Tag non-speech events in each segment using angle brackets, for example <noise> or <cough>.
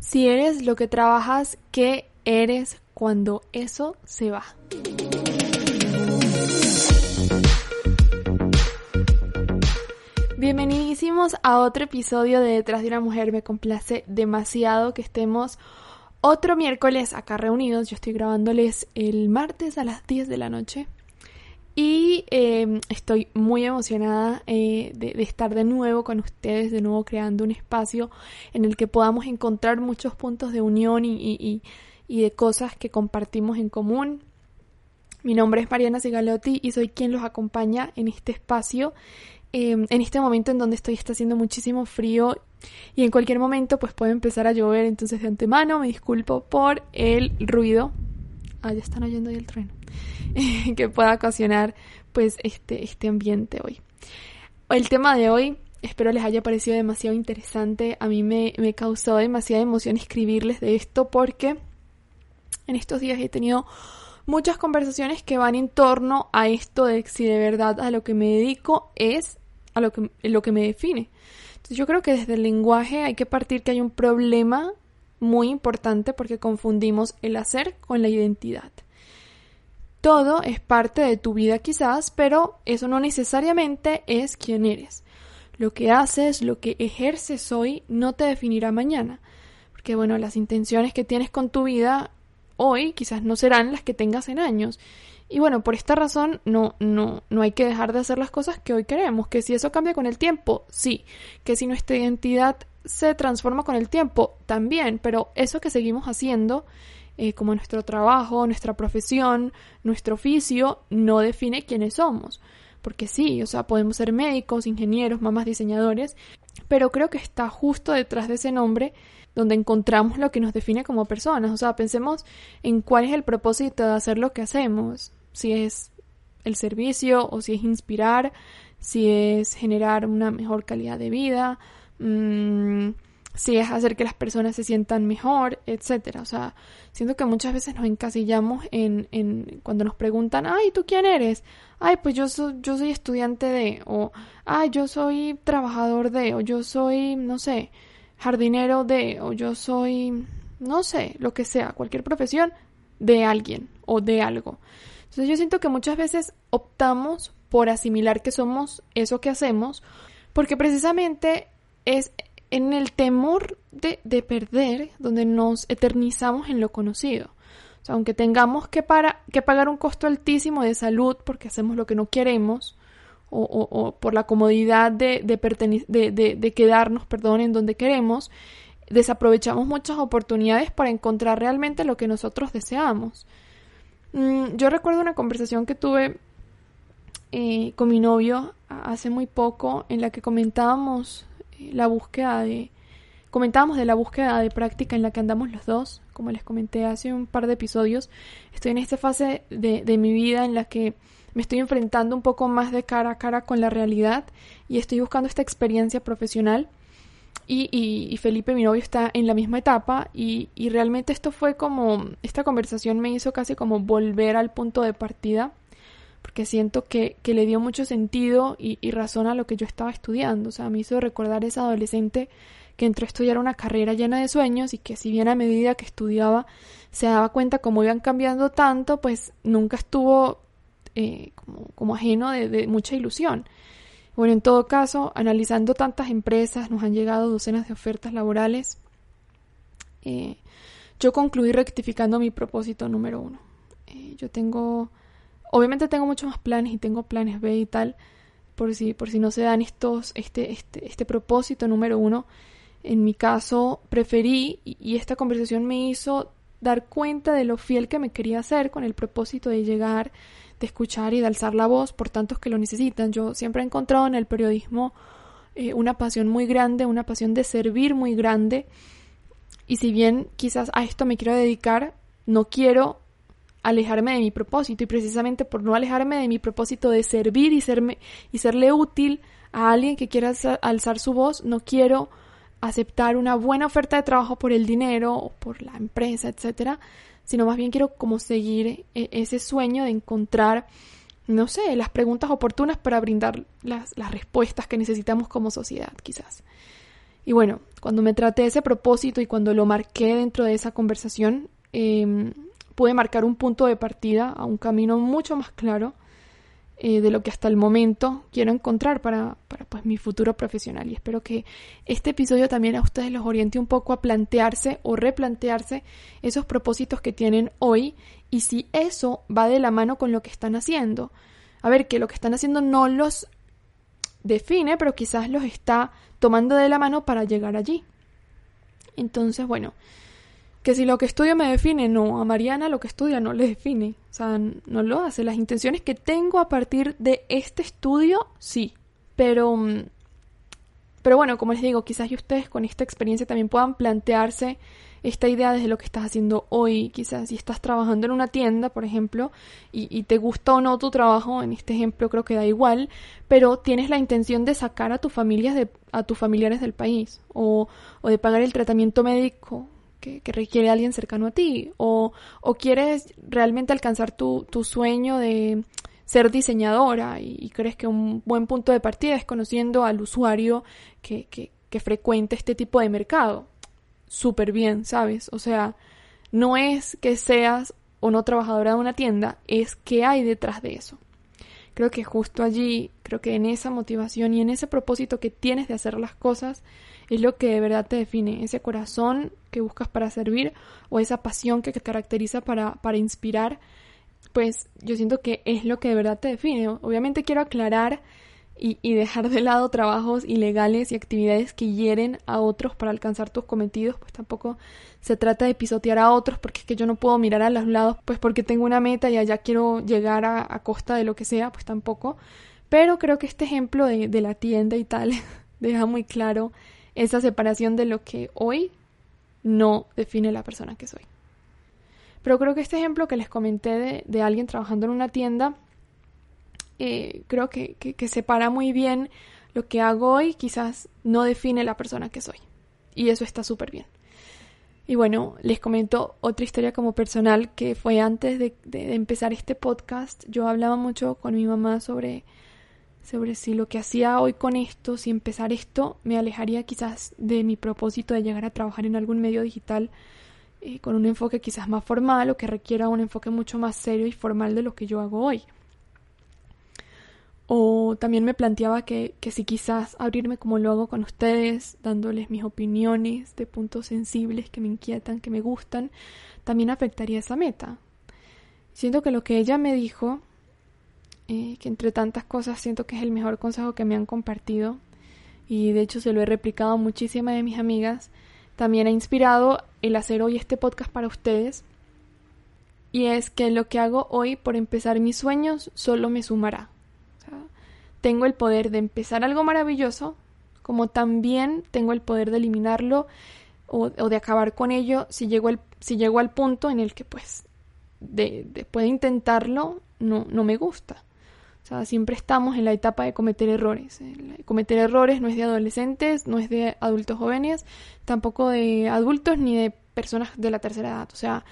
si eres lo que trabajas, ¿qué eres cuando eso se va? Bienvenidísimos a otro episodio de Detrás de una mujer. Me complace demasiado que estemos otro miércoles acá reunidos. Yo estoy grabándoles el martes a las 10 de la noche. Y em, estoy muy emocionada eh, de, estar de nuevo con ustedes, de nuevo creando un espacio en el que podamos encontrar muchos puntos de unión y, de cosas que compartimos en común. Mi nombre es Mariana Segalotti y soy quien los acompaña en este espacio, em, en este momento en donde estoy está haciendo muchísimo frío y en cualquier momento pues puede empezar a llover, entonces de antemano me disculpo por el ruido. Ah, ya están oyendo ahí el trueno. <laughs> que pueda ocasionar pues este, este ambiente hoy. El tema de hoy espero les haya parecido demasiado interesante. A mí me, me causó demasiada emoción escribirles de esto porque en estos días he tenido muchas conversaciones que van en torno a esto de si de verdad a lo que me dedico es a lo que, lo que me define. Entonces yo creo que desde el lenguaje hay que partir que hay un problema muy importante porque confundimos el hacer con la identidad. Todo es parte de tu vida quizás, pero eso no necesariamente es quién eres. Lo que haces, lo que ejerces hoy no te definirá mañana. Porque bueno, las intenciones que tienes con tu vida hoy quizás no serán las que tengas en años. Y bueno, por esta razón no, no, no hay que dejar de hacer las cosas que hoy queremos. Que si eso cambia con el tiempo, sí. Que si nuestra identidad se transforma con el tiempo, también. Pero eso que seguimos haciendo eh, como nuestro trabajo, nuestra profesión, nuestro oficio, no define quiénes somos. Porque sí, o sea, podemos ser médicos, ingenieros, mamás, diseñadores, pero creo que está justo detrás de ese nombre donde encontramos lo que nos define como personas. O sea, pensemos en cuál es el propósito de hacer lo que hacemos. Si es el servicio o si es inspirar, si es generar una mejor calidad de vida. Mmm, si es hacer que las personas se sientan mejor, etcétera. O sea, siento que muchas veces nos encasillamos en, en cuando nos preguntan, ay, ¿tú quién eres? Ay, pues yo soy, yo soy estudiante de, o ay, yo soy trabajador de, o yo soy, no sé, jardinero de, o yo soy, no sé, lo que sea, cualquier profesión de alguien o de algo. Entonces yo siento que muchas veces optamos por asimilar que somos eso que hacemos, porque precisamente es en el temor de, de, perder, donde nos eternizamos en lo conocido. Aunque tengamos que, para, que pagar un costo altísimo de salud porque hacemos lo que no queremos, o, o, por la comodidad de, de, de, quedarnos perdón, en donde queremos, desaprovechamos muchas oportunidades para encontrar realmente lo que nosotros deseamos. Mm, yo recuerdo una conversación que tuve eh, con mi novio hace muy poco en la que comentábamos la búsqueda de... Comentábamos de la búsqueda de práctica en la que andamos los dos, como les comenté hace un par de episodios. Estoy en esta fase de, de mi vida en la que me estoy enfrentando un poco más de cara a cara con la realidad y estoy buscando esta experiencia profesional. Y, y, Felipe, mi novio, está en la misma etapa y, y, realmente esto fue como, esta conversación me hizo casi como volver al punto de partida porque siento que, que le dio mucho sentido y, y, razón a lo que yo estaba estudiando. O sea, me hizo recordar esa adolescente que entró a estudiar una carrera llena de sueños y que si bien a medida que estudiaba se daba cuenta cómo iban cambiando tanto, pues nunca estuvo eh, como, como, ajeno de, de mucha ilusión. Bueno, en todo caso, analizando tantas empresas, nos han llegado docenas de ofertas laborales. Eh, yo concluí rectificando mi propósito número uno. Eh, yo tengo Obviamente tengo muchos más planes y tengo planes B y tal, por si, por si no se dan estos, este, este, este propósito número uno. En mi caso, preferí, y esta conversación me hizo dar cuenta de lo fiel que me quería hacer con el propósito de llegar, de escuchar y de alzar la voz por tantos que lo necesitan. Yo siempre he encontrado en el periodismo eh, una pasión muy grande, una pasión de servir muy grande. Y si bien quizás a esto me quiero dedicar, no quiero alejarme de mi propósito y precisamente por no alejarme de mi propósito de servir y, serme, y serle útil a alguien que quiera alzar su voz, no quiero aceptar una buena oferta de trabajo por el dinero o por la empresa, etcétera, sino más bien quiero como seguir e, ese sueño de encontrar, no sé, las preguntas oportunas para brindar las, las respuestas que necesitamos como sociedad, quizás. Y bueno, cuando me traté ese propósito y cuando lo marqué dentro de esa conversación, eh, pude marcar un punto de partida a un camino mucho más claro eh, de lo que hasta el momento quiero encontrar para, para pues, mi futuro profesional. Y espero que este episodio también a ustedes los oriente un poco a plantearse o replantearse esos propósitos que tienen hoy y si eso va de la mano con lo que están haciendo. A ver, que lo que están haciendo no los define, pero quizás los está tomando de la mano para llegar allí. Entonces, bueno, que si lo que estudio me define, no, a Mariana lo que estudia no le define, o sea, no lo hace. Las intenciones que tengo a partir de este estudio, sí, pero, mm, pero bueno, como les digo, quizás y ustedes con esta experiencia también puedan plantearse esta idea desde lo que estás haciendo hoy, quizás si estás trabajando en una tienda, por ejemplo, y, y, te gusta o no tu trabajo, en este ejemplo creo que da igual, pero tienes la intención de sacar a tus familias de, a tus familiares del país, o, o de pagar el tratamiento médico que, requiere alguien cercano a ti o, o quieres realmente alcanzar tu, tu, sueño de ser diseñadora y, crees que un buen punto de partida es conociendo al usuario que, que, que frecuenta este tipo de mercado. Súper bien, ¿sabes? O sea, no es que seas o no trabajadora de una tienda, es que hay detrás de eso. Creo que justo allí, creo que en esa motivación y en ese propósito que tienes de hacer las cosas, es lo que de verdad te define, ese corazón que buscas para servir o esa pasión que te caracteriza para, para inspirar, pues yo siento que es lo que de verdad te define. Obviamente quiero aclarar y, dejar de lado trabajos ilegales y actividades que hieren a otros para alcanzar tus cometidos, pues tampoco se trata de pisotear a otros porque es que yo no puedo mirar a los lados, pues porque tengo una meta y allá quiero llegar a, a costa de lo que sea, pues tampoco. Pero creo que este ejemplo de, de la tienda y tal <laughs> deja muy claro esa separación de lo que hoy no define la persona que soy. Pero creo que este ejemplo que les comenté de, alguien trabajando en una tienda, eh, creo que, que, separa muy bien lo que hago hoy, quizás no define la persona que soy. Y eso está súper bien. Y bueno, les comento otra historia como personal que fue antes de, de, empezar este podcast. Yo hablaba mucho con mi mamá sobre sobre si lo que hacía hoy con esto, si empezar esto, me alejaría quizás de mi propósito de llegar a trabajar en algún medio digital eh, con un enfoque quizás más formal o que requiera un enfoque mucho más serio y formal de lo que yo hago hoy. O también me planteaba que, que si quizás abrirme como lo hago con ustedes, dándoles mis opiniones de puntos sensibles que me inquietan, que me gustan, también afectaría esa meta. Siento que lo que ella me dijo eh, que entre tantas cosas siento que es el mejor consejo que me han compartido y de hecho se lo he replicado a muchísimas de mis amigas. También ha inspirado el hacer hoy este podcast para ustedes y es que lo que hago hoy por empezar mis sueños solo me sumará. Tengo el poder de empezar algo maravilloso como también tengo el poder de eliminarlo o, de acabar con ello si llego, al, si llego al punto en el que pues de, después de intentarlo no, no me gusta siempre estamos en la etapa de cometer errores. Cometer errores no es de adolescentes, no es de adultos jóvenes, tampoco de adultos ni de personas de la tercera edad. O sea,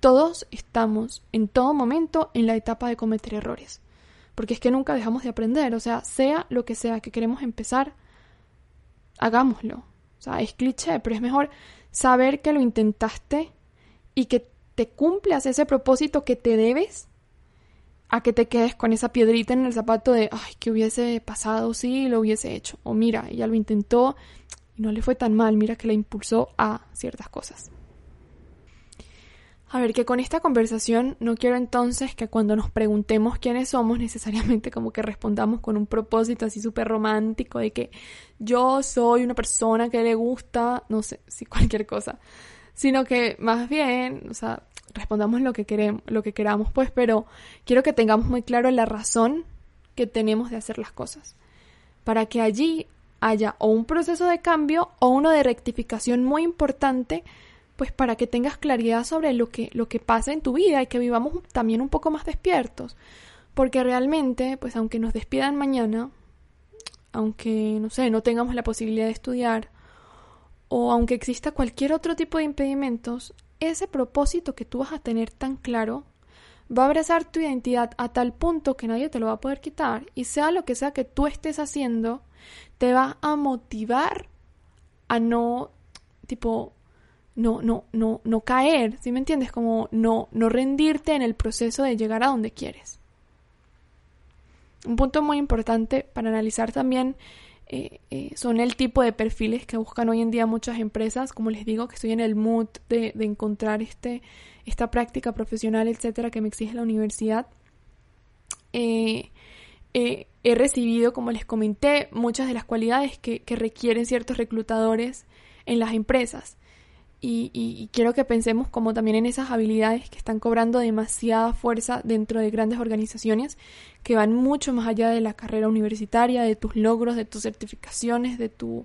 todos estamos en todo momento en la etapa de cometer errores. Porque es que nunca dejamos de aprender. O sea, sea lo que sea que queremos empezar, hagámoslo. O sea, es cliché, pero es mejor saber que lo intentaste y que te cumplas ese propósito que te debes a que te quedes con esa piedrita en el zapato de, ay, que hubiese pasado si lo hubiese hecho. O mira, ella lo intentó y no le fue tan mal, mira que la impulsó a ciertas cosas. A ver, que con esta conversación no quiero entonces que cuando nos preguntemos quiénes somos <laughs> necesariamente como que respondamos con un propósito así súper romántico de que yo soy una persona que le gusta, no sé, si <laughs> cualquier cosa, sino que más bien, o sea, respondamos lo que queremos, lo que queramos, pues, pero quiero que tengamos muy claro la razón que tenemos de hacer las cosas. Para que allí, haya o un proceso de cambio o uno de rectificación muy importante, pues para que tengas claridad sobre lo que, lo que pasa en tu vida y que vivamos también un poco más despiertos. Porque realmente, pues aunque nos despidan mañana, aunque, no sé, no tengamos la posibilidad de estudiar, o aunque exista cualquier otro tipo de impedimentos, ese propósito que tú vas a tener tan claro va a abrazar tu identidad a tal punto que nadie te lo va a poder quitar y sea lo que sea que tú estés haciendo, te va a motivar a no, tipo, no, no, no, no caer, ¿sí me entiendes? Como no, no rendirte en el proceso de llegar a donde quieres. Un punto muy importante para analizar también eh, eh, son el tipo de perfiles que buscan hoy en día muchas empresas. Como les digo, que estoy en el mood de, encontrar este, esta práctica profesional, etcétera, que me exige la universidad. Eh, he recibido, como les comenté, muchas de las cualidades que requieren ciertos reclutadores en las empresas. Y, quiero que pensemos como también en esas habilidades que están cobrando demasiada fuerza dentro de grandes organizaciones que van mucho más allá de la carrera universitaria, de tus logros, de tus certificaciones, de tu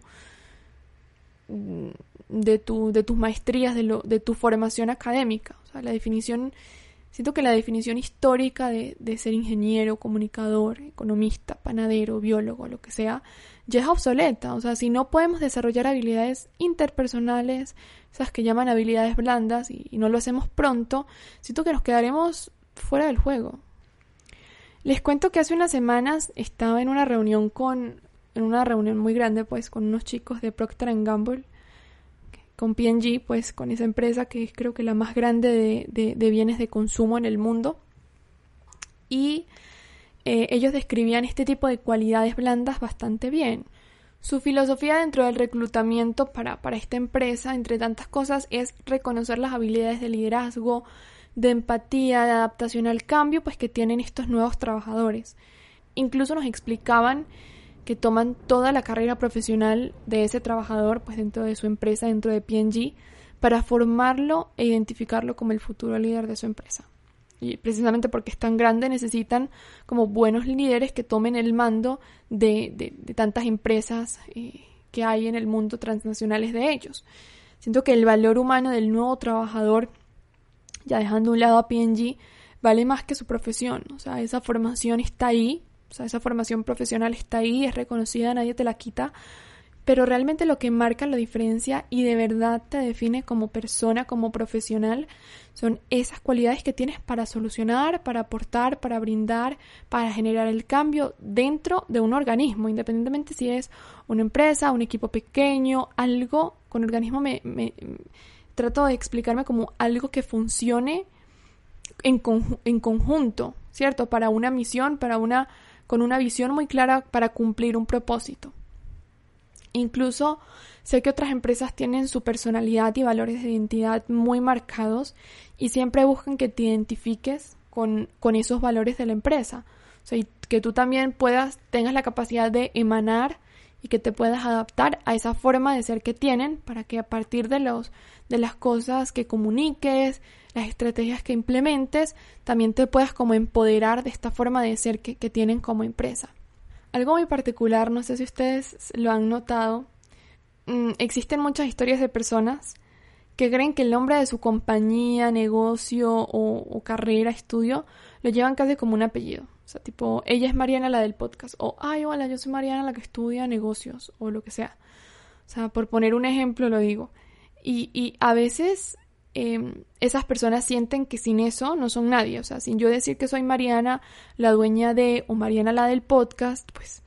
de tu de tus maestrías, de lo de tu formación académica. O sea, la definición siento que la definición histórica de, de ser ingeniero, comunicador, economista, panadero, biólogo, lo que sea, ya es obsoleta. O sea, si no podemos desarrollar habilidades interpersonales, esas que llaman habilidades blandas, y, no lo hacemos pronto, siento que nos quedaremos fuera del juego. Les cuento que hace unas semanas estaba en una reunión con, en una reunión muy grande, pues, con unos chicos de Procter Gamble, con P&G, pues, con esa empresa que es creo que la más grande de, de bienes de consumo en el mundo. Y eh, ellos describían este tipo de cualidades blandas bastante bien. Su filosofía dentro del reclutamiento para, para esta empresa, entre tantas cosas, es reconocer las habilidades de liderazgo, de empatía, de adaptación al cambio, pues que tienen estos nuevos trabajadores. Incluso nos explicaban que toman toda la carrera profesional de ese trabajador, pues dentro de su empresa, dentro de P&G, para formarlo e identificarlo como el futuro líder de su empresa y precisamente porque es tan grande necesitan como buenos líderes que tomen el mando de, tantas empresas eh, que hay en el mundo transnacionales de ellos. Siento que el valor humano del nuevo trabajador, ya dejando a un lado a PNG, vale más que su profesión. O sea, esa formación está ahí, o sea, esa formación profesional está ahí, es reconocida, nadie te la quita, pero realmente lo que marca la diferencia y de verdad te define como persona, como profesional, son esas cualidades que tienes para solucionar, para aportar, para brindar, para generar el cambio dentro de un organismo, independientemente si es una empresa, un equipo pequeño, algo con organismo me, trato de explicarme como algo que funcione en, en conjunto, ¿cierto? Para una misión, para una con una visión muy clara para cumplir un propósito. Incluso sé que otras empresas tienen su personalidad y valores de identidad muy marcados y siempre buscan que te identifiques con, con esos valores de la empresa. O sea, y que tú también puedas, tengas la capacidad de emanar y que te puedas adaptar a esa forma de ser que tienen para que a partir de los de las cosas que comuniques, las estrategias que implementes, también te puedas como empoderar de esta forma de ser que, que tienen como empresa. Algo muy particular, no sé si ustedes lo han notado, mm, existen muchas historias de personas que creen que el nombre de su compañía, negocio o, carrera, estudio, lo llevan casi como un apellido. O sea, tipo, ella es Mariana la del podcast. O, ay, hola, yo soy Mariana la que estudia negocios. O lo que sea. O sea, por poner un ejemplo lo digo. Y, y a veces Em, esas personas sienten que sin eso no son nadie. O sea, sin yo decir que soy Mariana, la dueña de, o Mariana la del podcast, pues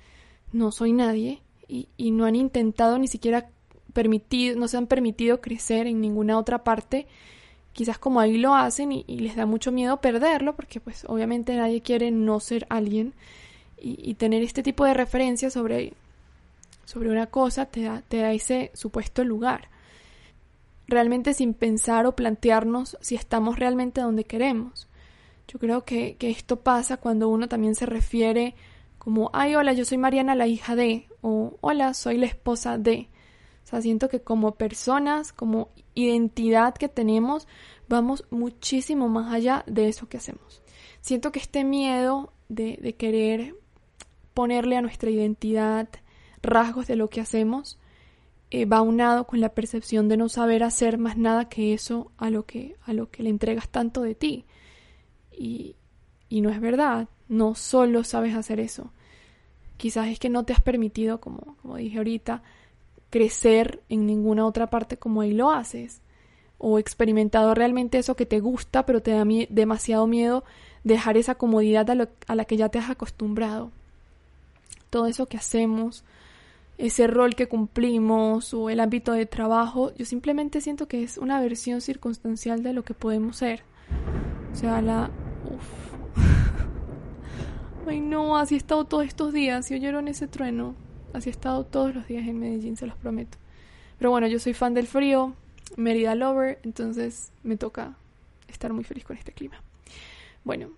no soy nadie. Y, y no han intentado ni siquiera permitido, no se han permitido crecer en ninguna otra parte. Quizás como ahí lo hacen y, les da mucho miedo perderlo, porque pues obviamente nadie quiere no ser alguien. Y, y tener este tipo de referencia sobre, sobre una cosa te da, te da ese supuesto lugar realmente sin pensar o plantearnos si estamos realmente donde queremos. Yo creo que, esto pasa cuando uno también se refiere como, ay, hola, yo soy Mariana, la hija de, o hola, soy la esposa de. O sea, siento que como personas, como identidad que tenemos, vamos muchísimo más allá de eso que hacemos. Siento que este miedo de, querer ponerle a nuestra identidad rasgos de lo que hacemos, eh, va unado con la percepción de no saber hacer más nada que eso a lo que, a lo que le entregas tanto de ti. Y, y no es verdad, no solo sabes hacer eso. Quizás es que no te has permitido, como, como dije ahorita, crecer en ninguna otra parte como ahí lo haces. O experimentado realmente eso que te gusta, pero te da demasiado miedo dejar esa comodidad a, a la que ya te has acostumbrado. Todo eso que hacemos, ese rol que cumplimos o el ámbito de trabajo, yo simplemente siento que es una versión circunstancial de lo que podemos ser. O sea, la... Uf. <laughs> Ay no, así he estado todos estos días. Lloro en ese trueno. Así he estado todos los días en Medellín, se los prometo. Pero bueno, yo soy fan del frío, Merida Lover, entonces me toca estar muy feliz con este clima. Bueno,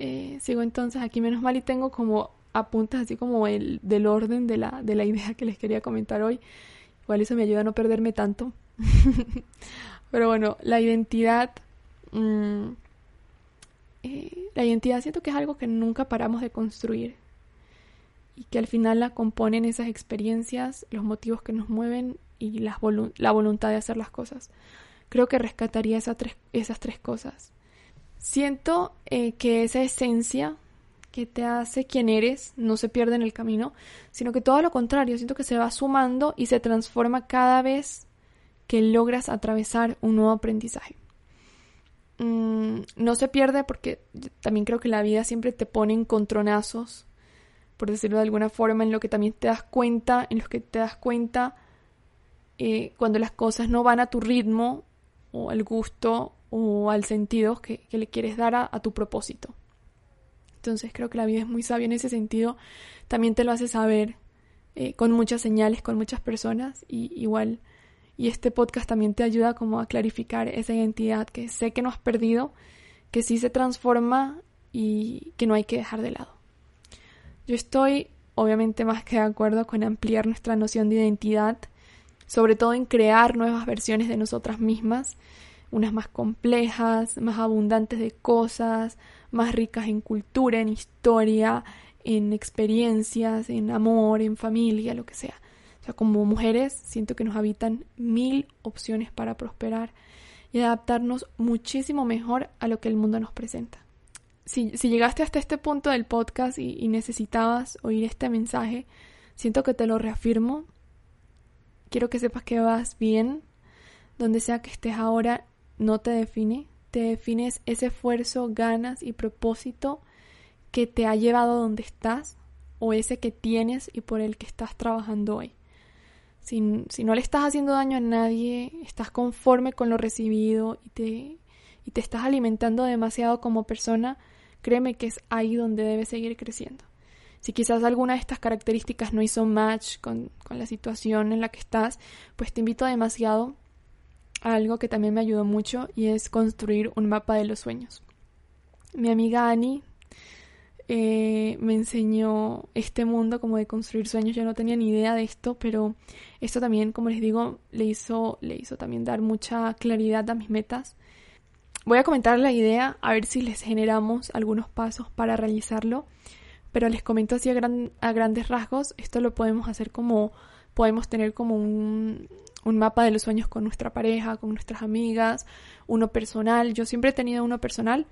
eh, sigo entonces aquí menos mal y tengo como apuntes así como el del orden de la, de la idea que les quería comentar hoy. Igual eso me ayuda a no perderme tanto. <laughs> Pero bueno, la identidad... Mm, eh, la identidad siento que es algo que nunca paramos de construir y que al final la componen esas experiencias, los motivos que nos mueven y la voluntad de hacer las cosas. Creo que rescataría esas tres, esas tres cosas. Siento eh, que esa esencia que te hace quien eres no se pierde en el camino, sino que todo lo contrario, siento que se va sumando y se transforma cada vez que logras atravesar un nuevo aprendizaje. Mm, no se pierde porque también creo que la vida siempre te pone encontronazos, por decirlo de alguna forma, en lo que también te das cuenta, en los que te das cuenta eh, cuando las cosas no van a tu ritmo o al gusto o al sentido que, le quieres dar a tu propósito. Entonces creo que la vida es muy sabia en ese sentido. También te lo hace saber eh, con muchas señales, con muchas personas y igual. Y este podcast también te ayuda como a clarificar esa identidad que sé que no has perdido, que sí se transforma y que no hay que dejar de lado. Yo estoy obviamente más que de acuerdo con ampliar nuestra noción de identidad, sobre todo en crear nuevas versiones de nosotras mismas, unas más complejas, más abundantes de cosas, más ricas en cultura, en historia, en experiencias, en amor, en familia, lo que sea. O sea, como mujeres siento que nos habitan mil opciones para prosperar y adaptarnos muchísimo mejor a lo que el mundo nos presenta. Si, llegaste hasta este punto del podcast y, necesitabas oír este mensaje, siento que te lo reafirmo. Quiero que sepas que vas bien. Donde sea que estés ahora, no te define, te defines ese esfuerzo, ganas y propósito que te ha llevado a donde estás o ese que tienes y por el que estás trabajando hoy. Si, no le estás haciendo daño a nadie, estás conforme con lo recibido y te, y te estás alimentando demasiado como persona, créeme que es ahí donde debes seguir creciendo. Si quizás alguna de estas características no hizo match con, con la situación en la que estás, pues te invito demasiado algo que también me ayudó mucho y es construir un mapa de los sueños. Mi amiga Annie eh, me enseñó este mundo como de construir sueños. Yo no tenía ni idea de esto, pero esto también, como les digo, le hizo, le hizo también dar mucha claridad a mis metas. Voy a comentar la idea, a ver si les generamos algunos pasos para realizarlo, pero les comento así a, a grandes rasgos, esto lo podemos hacer como, podemos tener como un, un mapa de los sueños con nuestra pareja, con nuestras amigas, uno personal. Yo siempre he tenido uno personal,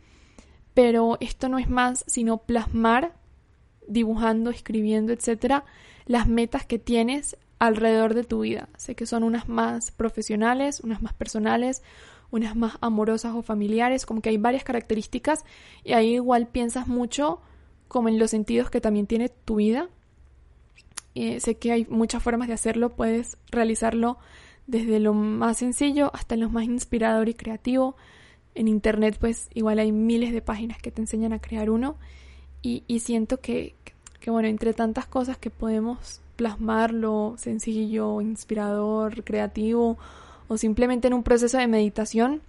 pero esto no es más sino plasmar, dibujando, escribiendo, etcétera, las metas que tienes alrededor de tu vida. Sé que son unas más profesionales, unas más personales, unas más amorosas o familiares, como que hay varias características y ahí igual piensas mucho como en los sentidos que también tiene tu vida. Eh, sé que hay muchas formas de hacerlo, puedes realizarlo desde lo más sencillo hasta lo más inspirador y creativo. En internet pues igual hay miles de páginas que te enseñan a crear uno y, siento que, que, bueno, entre tantas cosas que podemos plasmarlo sencillo, inspirador, creativo o simplemente en un proceso de meditación,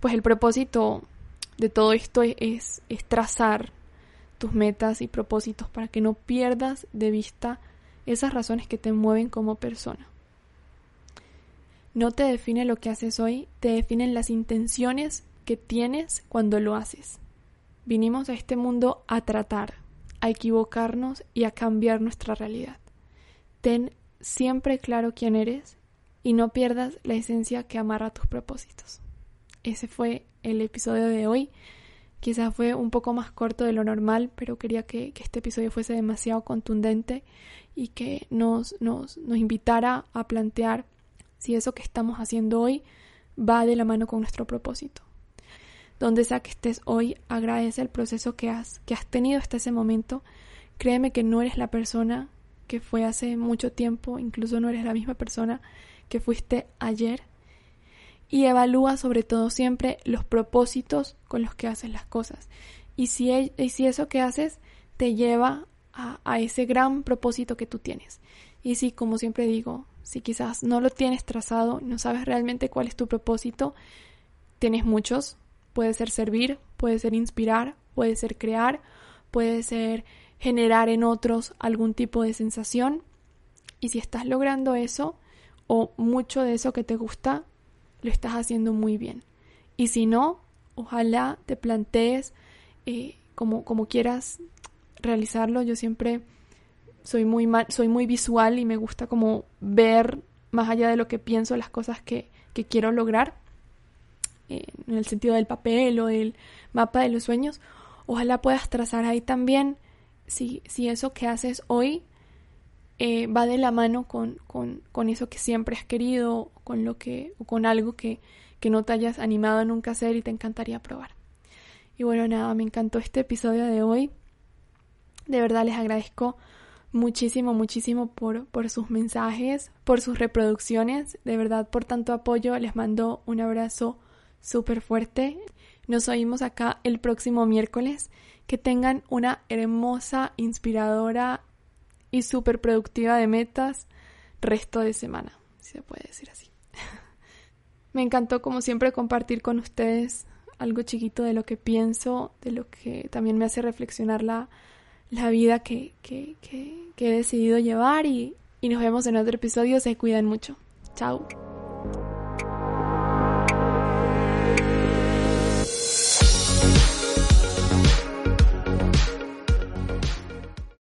pues el propósito de todo esto es, es trazar tus metas y propósitos para que no pierdas de vista esas razones que te mueven como persona. No te define lo que haces hoy, te definen las intenciones que tienes cuando lo haces. Vinimos a este mundo a tratar, a equivocarnos y a cambiar nuestra realidad. ten siempre claro quién eres y no pierdas la esencia que amarra tus propósitos. Ese fue el episodio de hoy. Quizás fue un poco más corto de lo normal, pero quería que, este episodio fuese demasiado contundente y que nos, nos, nos invitara a plantear si eso que estamos haciendo hoy va de la mano con nuestro propósito. Donde sea que estés hoy, agradece el proceso que has, que has tenido hasta ese momento. Créeme que no eres la persona que fue hace mucho tiempo, incluso no eres la misma persona que fuiste ayer. Y evalúa sobre todo siempre los propósitos con los que haces las cosas. Y si, e, y si eso que haces te lleva a, a ese gran propósito que tú tienes. Y si, como siempre digo, si quizás no lo tienes trazado, no sabes realmente cuál es tu propósito, tienes muchos. Puede ser servir, puede ser inspirar, puede ser crear, puede ser generar en otros algún tipo de sensación. Y si estás logrando eso, o mucho de eso que te gusta, lo estás haciendo muy bien. Y si no, ojalá te plantees eh, como, como quieras realizarlo. Yo siempre soy muy, soy muy visual y me gusta como ver más allá de lo que pienso las cosas que, que quiero lograr, eh, en el sentido del papel o del mapa de los sueños. Ojalá puedas trazar ahí también si, si eso que haces hoy eh, va de la mano con, con, con, eso que siempre has querido, con lo que, o con algo que, que no te hayas animado a nunca hacer y te encantaría probar. Y bueno, nada, me encantó este episodio de hoy. De verdad les agradezco muchísimo, muchísimo por, por sus mensajes, por sus reproducciones. De verdad, por tanto apoyo, les mando un abrazo súper fuerte. Nos oímos acá el próximo miércoles. Que tengan una hermosa, inspiradora y súper productiva de metas resto de semana, si se puede decir así. <laughs> Me encantó como siempre compartir con ustedes algo chiquito de lo que pienso, de lo que también me hace reflexionar la, la vida que, que, que, he decidido llevar y, y nos vemos en otro episodio. Se cuidan mucho. Chao.